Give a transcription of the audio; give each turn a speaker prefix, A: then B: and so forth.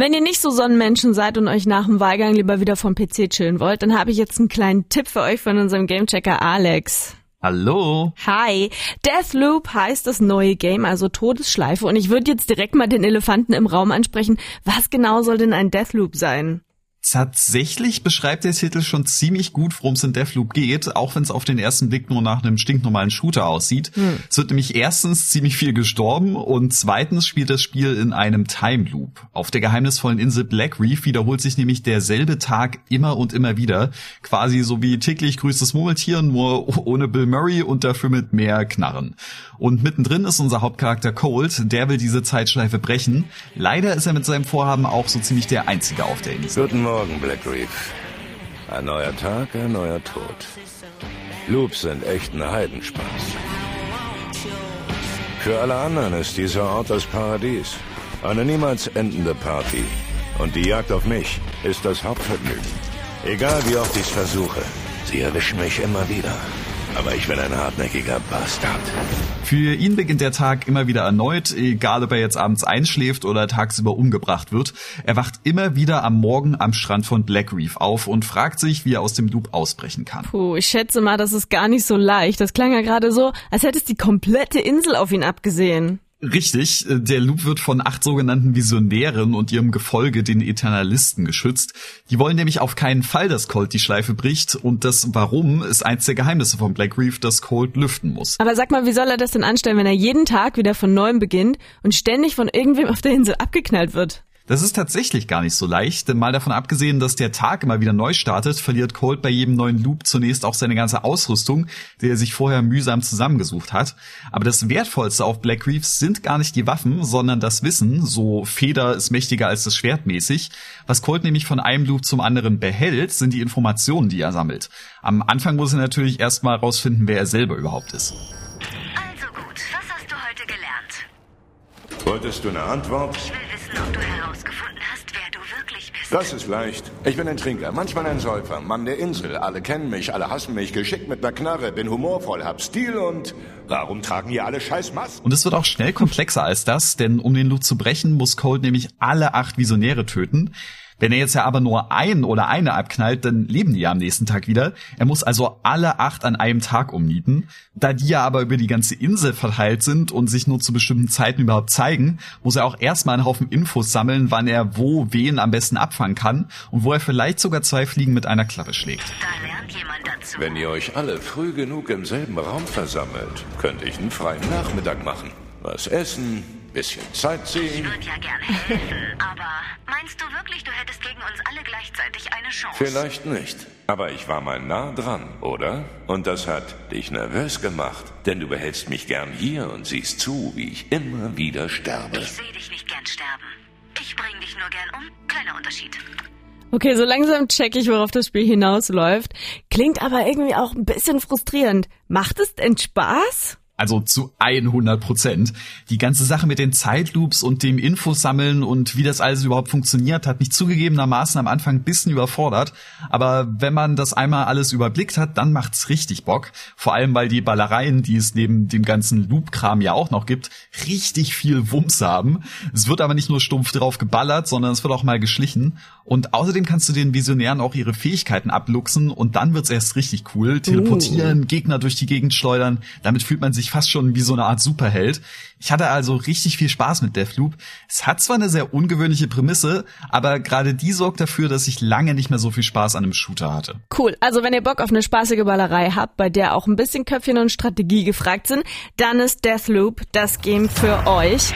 A: Wenn ihr nicht so Sonnenmenschen seid und euch nach dem Wahlgang lieber wieder vom PC chillen wollt, dann habe ich jetzt einen kleinen Tipp für euch von unserem Gamechecker Alex.
B: Hallo.
A: Hi. Deathloop heißt das neue Game, also Todesschleife. Und ich würde jetzt direkt mal den Elefanten im Raum ansprechen. Was genau soll denn ein Deathloop sein?
B: Tatsächlich beschreibt der Titel schon ziemlich gut, worum es in Deathloop geht, auch wenn es auf den ersten Blick nur nach einem stinknormalen Shooter aussieht. Hm. Es wird nämlich erstens ziemlich viel gestorben und zweitens spielt das Spiel in einem Time Loop. Auf der geheimnisvollen Insel Black Reef wiederholt sich nämlich derselbe Tag immer und immer wieder, quasi so wie täglich grüßt das Murmeltier, nur ohne Bill Murray und dafür mit mehr Knarren. Und mittendrin ist unser Hauptcharakter Colt, der will diese Zeitschleife brechen. Leider ist er mit seinem Vorhaben auch so ziemlich der Einzige auf der Insel.
C: Morgen, Black Reef. Ein neuer Tag, ein neuer Tod. Loops sind echt ein Heidenspaß. Für alle anderen ist dieser Ort das Paradies. Eine niemals endende Party. Und die Jagd auf mich ist das Hauptvergnügen. Egal wie oft ich es versuche, sie erwischen mich immer wieder aber ich bin ein hartnäckiger Bastard.
B: Für ihn beginnt der Tag immer wieder erneut, egal ob er jetzt abends einschläft oder tagsüber umgebracht wird. Er wacht immer wieder am Morgen am Strand von Black Reef auf und fragt sich, wie er aus dem Loop ausbrechen kann.
A: Puh, ich schätze mal, das ist gar nicht so leicht. Das klang ja gerade so, als hätte es die komplette Insel auf ihn abgesehen.
B: Richtig, äh, der Loop wird von acht sogenannten Visionären und ihrem Gefolge, den Eternalisten, geschützt. Die wollen nämlich auf keinen Fall, dass Colt die Schleife bricht und das Warum ist eins der Geheimnisse von Black Reef, dass Colt lüften muss.
A: Aber sag mal, wie soll er das denn anstellen, wenn er jeden Tag wieder von neuem beginnt und ständig von irgendwem auf der Insel abgeknallt wird?
B: Das ist tatsächlich gar nicht so leicht, denn mal davon abgesehen, dass der Tag immer wieder neu startet, verliert Colt bei jedem neuen Loop zunächst auch seine ganze Ausrüstung, die er sich vorher mühsam zusammengesucht hat. Aber das Wertvollste auf Black Reefs sind gar nicht die Waffen, sondern das Wissen, so Feder ist mächtiger als das Schwert mäßig. Was Colt nämlich von einem Loop zum anderen behält, sind die Informationen, die er sammelt. Am Anfang muss er natürlich erstmal rausfinden, wer er selber überhaupt ist.
D: Also gut, was hast du heute gelernt?
C: Wolltest du eine Antwort?
D: Ich will wissen, ob du herausgefunden
C: Das ist leicht. Ich bin ein Trinker, manchmal ein Säufer, Mann der Insel. Alle kennen mich, alle hassen mich, geschickt mit ner Knarre, bin humorvoll, hab Stil und... Warum tragen hier alle scheiß Masken?
B: Und es wird auch schnell komplexer als das, denn um den Loot zu brechen, muss Cold nämlich alle acht Visionäre töten. Wenn er jetzt ja aber nur einen oder eine abknallt, dann leben die ja am nächsten Tag wieder. Er muss also alle acht an einem Tag umnieten. Da die ja aber über die ganze Insel verteilt sind und sich nur zu bestimmten Zeiten überhaupt zeigen, muss er auch erstmal einen Haufen Infos sammeln, wann er wo wen am besten abfangen kann und wo er vielleicht sogar zwei Fliegen mit einer Klappe schlägt.
D: Da lernt jemand dazu.
C: Wenn ihr euch alle früh genug im selben Raum versammelt, könnte ich einen freien Nachmittag machen. Was essen, bisschen Zeit
D: Ich würde ja gerne helfen, aber meinst du wirklich, du hättest gegen uns alle gleichzeitig eine Chance?
C: Vielleicht nicht. Aber ich war mal nah dran, oder? Und das hat dich nervös gemacht. Denn du behältst mich gern hier und siehst zu, wie ich immer wieder sterbe.
D: Ich sehe dich nicht gern sterben. Ich bring dich nur gern um. Kleiner Unterschied.
A: Okay, so langsam check ich, worauf das Spiel hinausläuft. Klingt aber irgendwie auch ein bisschen frustrierend. Macht es denn Spaß?
B: Also zu 100 Prozent. Die ganze Sache mit den Zeitloops und dem Infos sammeln und wie das alles überhaupt funktioniert, hat mich zugegebenermaßen am Anfang ein bisschen überfordert. Aber wenn man das einmal alles überblickt hat, dann macht's richtig Bock. Vor allem, weil die Ballereien, die es neben dem ganzen Loop-Kram ja auch noch gibt, richtig viel Wumms haben. Es wird aber nicht nur stumpf drauf geballert, sondern es wird auch mal geschlichen. Und außerdem kannst du den Visionären auch ihre Fähigkeiten abluchsen und dann wird's erst richtig cool. Teleportieren, Gegner durch die Gegend schleudern. Damit fühlt man sich fast schon wie so eine Art Superheld. Ich hatte also richtig viel Spaß mit Deathloop. Es hat zwar eine sehr ungewöhnliche Prämisse, aber gerade die sorgt dafür, dass ich lange nicht mehr so viel Spaß an einem Shooter hatte.
A: Cool. Also wenn ihr Bock auf eine spaßige Ballerei habt, bei der auch ein bisschen Köpfchen und Strategie gefragt sind, dann ist Deathloop das Game für euch.